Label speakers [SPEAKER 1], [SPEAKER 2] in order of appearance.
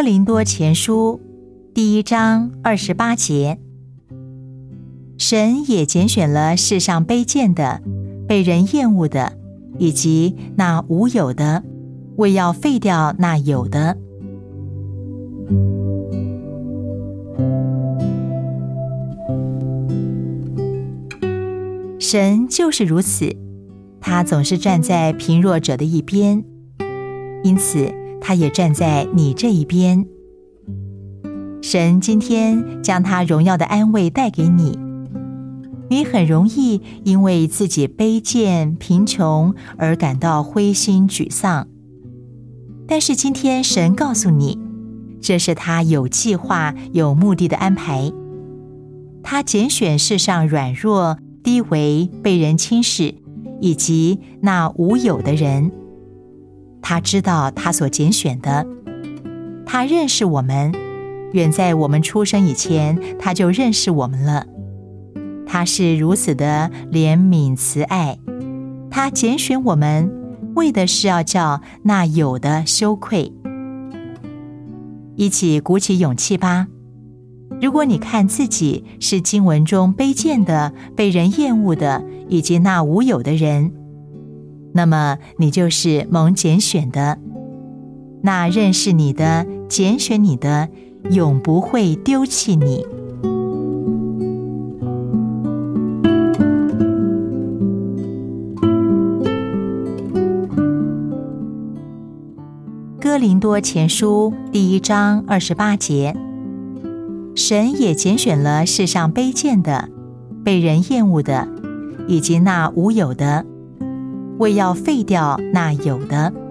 [SPEAKER 1] 哥林多前书第一章二十八节，神也拣选了世上卑贱的、被人厌恶的，以及那无有的，为要废掉那有的。神就是如此，他总是站在贫弱者的一边，因此他也站在你这一边。神今天将他荣耀的安慰带给你，你很容易因为自己卑贱、贫穷而感到灰心沮丧。但是今天神告诉你，这是他有计划、有目的的安排，他拣选世上软弱。低微、被人轻视，以及那无有的人，他知道他所拣选的，他认识我们，远在我们出生以前，他就认识我们了。他是如此的怜悯慈爱，他拣选我们，为的是要叫那有的羞愧。一起鼓起勇气吧。如果你看自己是经文中卑贱的、被人厌恶的，以及那无有的人，那么你就是蒙拣选的。那认识你的、拣选你的，永不会丢弃你。哥林多前书第一章二十八节。神也拣选了世上卑贱的、被人厌恶的，以及那无有的，为要废掉那有的。